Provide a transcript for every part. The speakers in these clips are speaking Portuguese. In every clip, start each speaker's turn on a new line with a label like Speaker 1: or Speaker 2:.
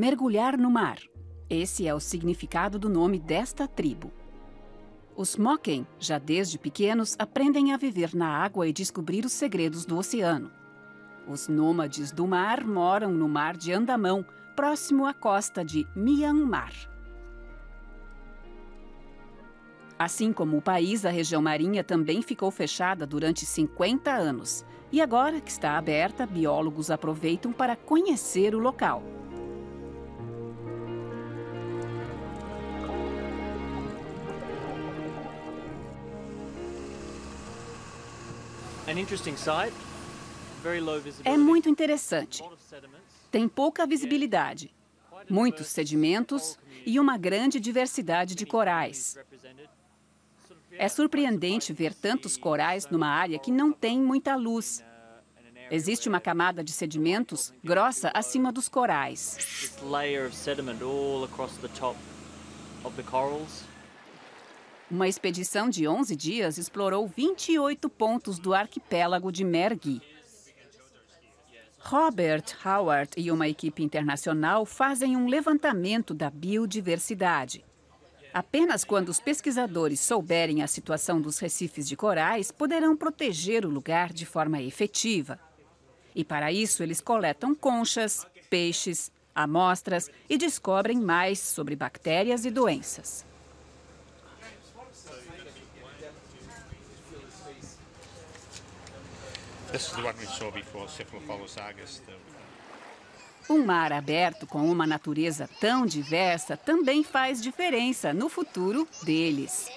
Speaker 1: mergulhar no mar. Esse é o significado do nome desta tribo. Os Moken, já desde pequenos, aprendem a viver na água e descobrir os segredos do oceano. Os nômades do mar moram no mar de Andamão, próximo à costa de Myanmar. Assim como o país, a região marinha também ficou fechada durante 50 anos. E agora que está aberta, biólogos aproveitam para conhecer o local. É muito interessante. Tem pouca visibilidade, muitos sedimentos e uma grande diversidade de corais. É surpreendente ver tantos corais numa área que não tem muita luz. Existe uma camada de sedimentos grossa acima dos corais. Uma expedição de 11 dias explorou 28 pontos do arquipélago de Mergui. Robert Howard e uma equipe internacional fazem um levantamento da biodiversidade. Apenas quando os pesquisadores souberem a situação dos recifes de corais, poderão proteger o lugar de forma efetiva. E para isso, eles coletam conchas, peixes, amostras e descobrem mais sobre bactérias e doenças. Um mar aberto com uma natureza tão diversa também faz diferença no futuro deles.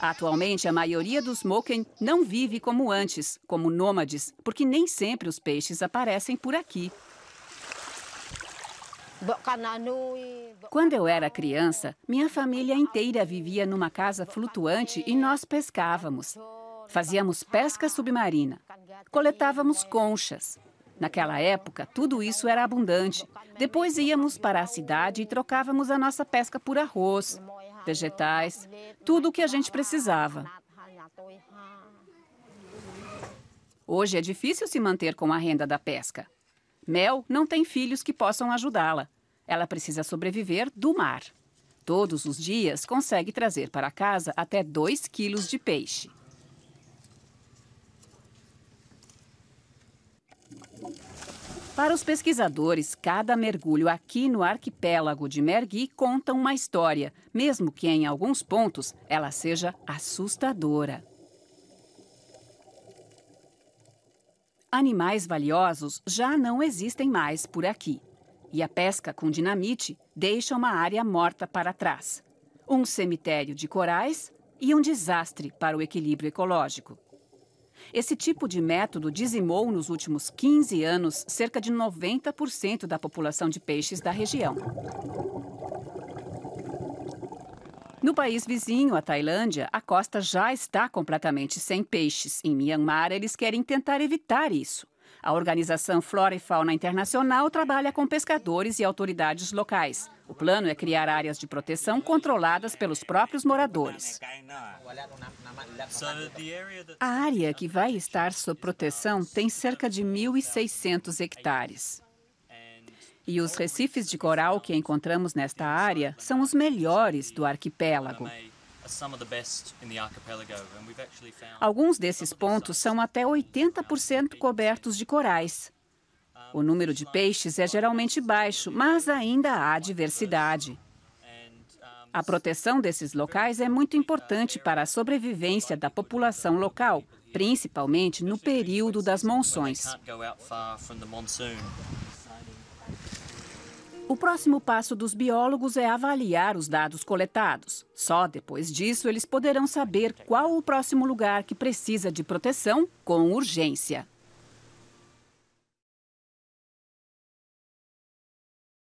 Speaker 1: Atualmente, a maioria dos Moken não vive como antes, como nômades, porque nem sempre os peixes aparecem por aqui. Quando eu era criança, minha família inteira vivia numa casa flutuante e nós pescávamos. Fazíamos pesca submarina. Coletávamos conchas. Naquela época, tudo isso era abundante. Depois íamos para a cidade e trocávamos a nossa pesca por arroz, vegetais, tudo o que a gente precisava. Hoje é difícil se manter com a renda da pesca. Mel não tem filhos que possam ajudá-la. Ela precisa sobreviver do mar. Todos os dias consegue trazer para casa até 2 quilos de peixe. Para os pesquisadores, cada mergulho aqui no arquipélago de Mergui conta uma história, mesmo que em alguns pontos ela seja assustadora. Animais valiosos já não existem mais por aqui. E a pesca com dinamite deixa uma área morta para trás. Um cemitério de corais e um desastre para o equilíbrio ecológico. Esse tipo de método dizimou nos últimos 15 anos cerca de 90% da população de peixes da região. No país vizinho, a Tailândia, a costa já está completamente sem peixes. Em Myanmar, eles querem tentar evitar isso. A organização Flora e Fauna Internacional trabalha com pescadores e autoridades locais. O plano é criar áreas de proteção controladas pelos próprios moradores. A área que vai estar sob proteção tem cerca de 1.600 hectares. E os recifes de coral que encontramos nesta área são os melhores do arquipélago. Alguns desses pontos são até 80% cobertos de corais. O número de peixes é geralmente baixo, mas ainda há diversidade. A proteção desses locais é muito importante para a sobrevivência da população local, principalmente no período das monções. O próximo passo dos biólogos é avaliar os dados coletados. Só depois disso eles poderão saber qual o próximo lugar que precisa de proteção com urgência.